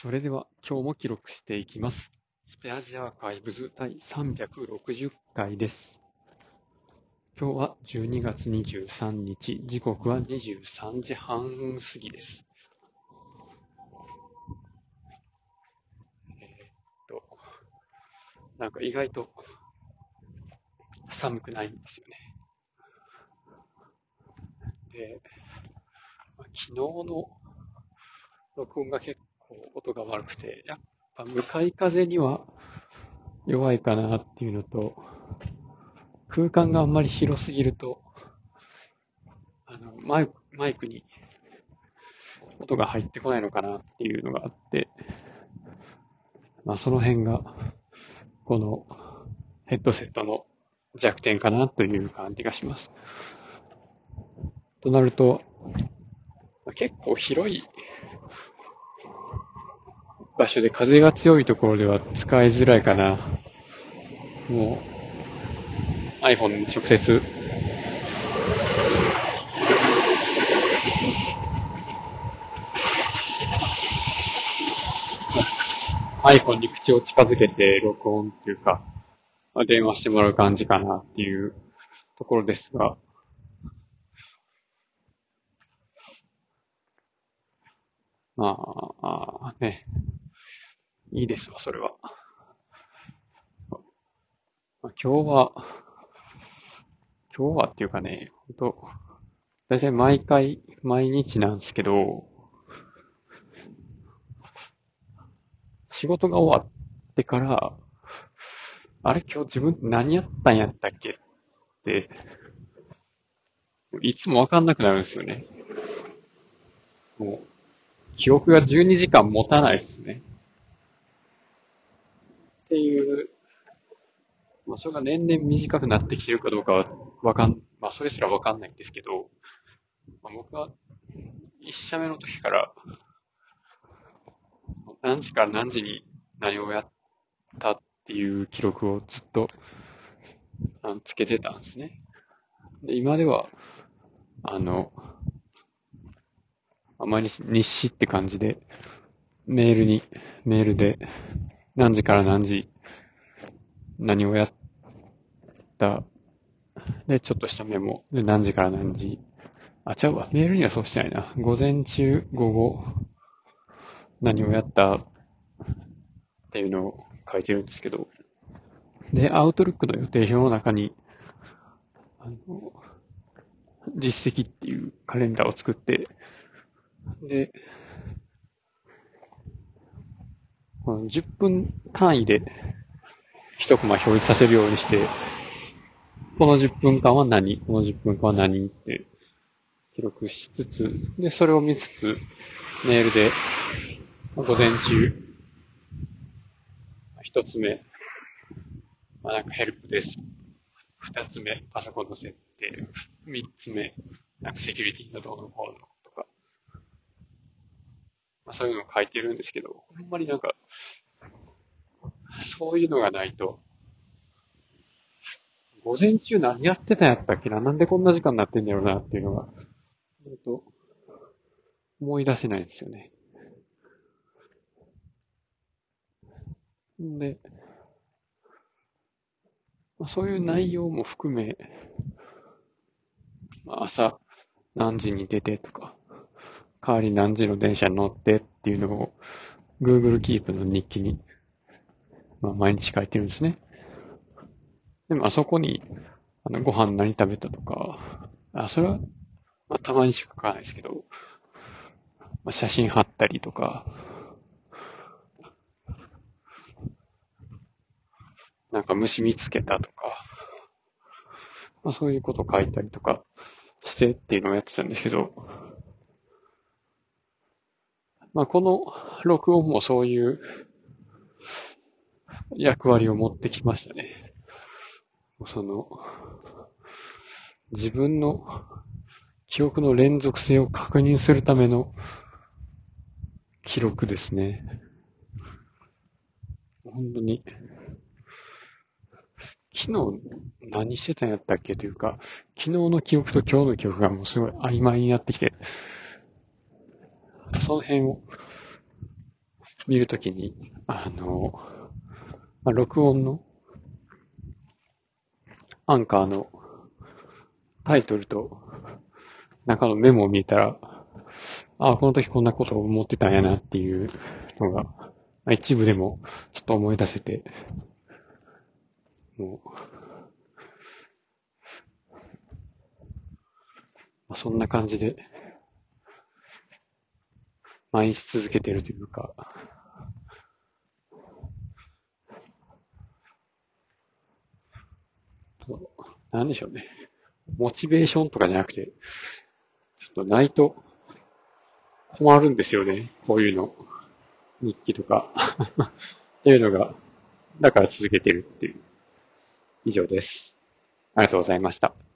それでは今日も記録していきます。スペアジアアーカイブズ第360回です。今日は12月23日、時刻は23時半過ぎです。えーっと、なんか意外と寒くないんですよね。で、昨日の録音が結構音が悪くて、やっぱ向かい風には弱いかなっていうのと、空間があんまり広すぎると、あの、マイク、マイクに音が入ってこないのかなっていうのがあって、まあその辺が、このヘッドセットの弱点かなという感じがします。となると、結構広い場所で風が強いところでは使いづらいかな。もう iPhone に直接。iPhone に口を近づけて録音っていうか、電話してもらう感じかなっていうところですが、まあ、ね、いいですわ、それは。あ今日は、今日はっていうかね、ほんと、だいたい毎回、毎日なんですけど、仕事が終わってから、あれ今日自分何やったんやったっけって、いつもわかんなくなるんですよね。もう、記憶が12時間持たないですね。っていう、まあ、それが年々短くなってきてるかどうかはわかん、まあ、それすらわかんないんですけど、まあ、僕は、一社目の時から、何時から何時に何をやったっていう記録をずっと、あのつけてたんですね。で、今では、あの、あまり日誌って感じで、メールに、メールで、何時から何時、何をやった、で、ちょっとしたメモ、で、何時から何時、あ、違うわ、メールにはそうしてないな。午前中、午後、何をやった。っていうのを書いてるんですけど、で、アウトルックの予定表の中に、あの、実績っていうカレンダーを作って、で、10分単位で一コマ表示させるようにして、この10分間は何、この10分間は何って記録しつつ、で、それを見つつ、メールで、午前中、一つ目、まあ、なんかヘルプです。二つ目、パソコンの設定。三つ目、なんかセキュリティのどうのこうの、まあ、そういうのを書いてるんですけど、ほんまになんか、そういうのがないと、午前中何やってたんやったっけな？なんでこんな時間になってんだろうなっていうのが、ほんと思い出せないんですよね。んで、まあ、そういう内容も含め、まあ、朝何時に出てとか、代わり何時の電車に乗ってっていうのを Google Keep の日記に、まあ、毎日書いてるんですね。でもあそこに、あの、ご飯何食べたとか、あ、それは、まあ、たまにしか書かないですけど、まあ、写真貼ったりとか、なんか虫見つけたとか、まあ、そういうこと書いたりとかしてっていうのをやってたんですけど、まあ、この録音もそういう役割を持ってきましたね。その、自分の記憶の連続性を確認するための記録ですね。本当に、昨日何してたんやったっけというか、昨日の記憶と今日の記憶がもうすごい曖昧になってきて、その辺を見るときに、あの、まあ、録音の、アンカーのタイトルと中のメモを見たら、ああ、この時こんなことを思ってたんやなっていうのが、まあ、一部でもちょっと思い出せて、もう、まあ、そんな感じで、毎日続けてるというか、なんでしょうね。モチベーションとかじゃなくて、ちょっとないと困るんですよね。こういうの。日記とかっていうのが、だから続けてるっていう。以上です。ありがとうございました。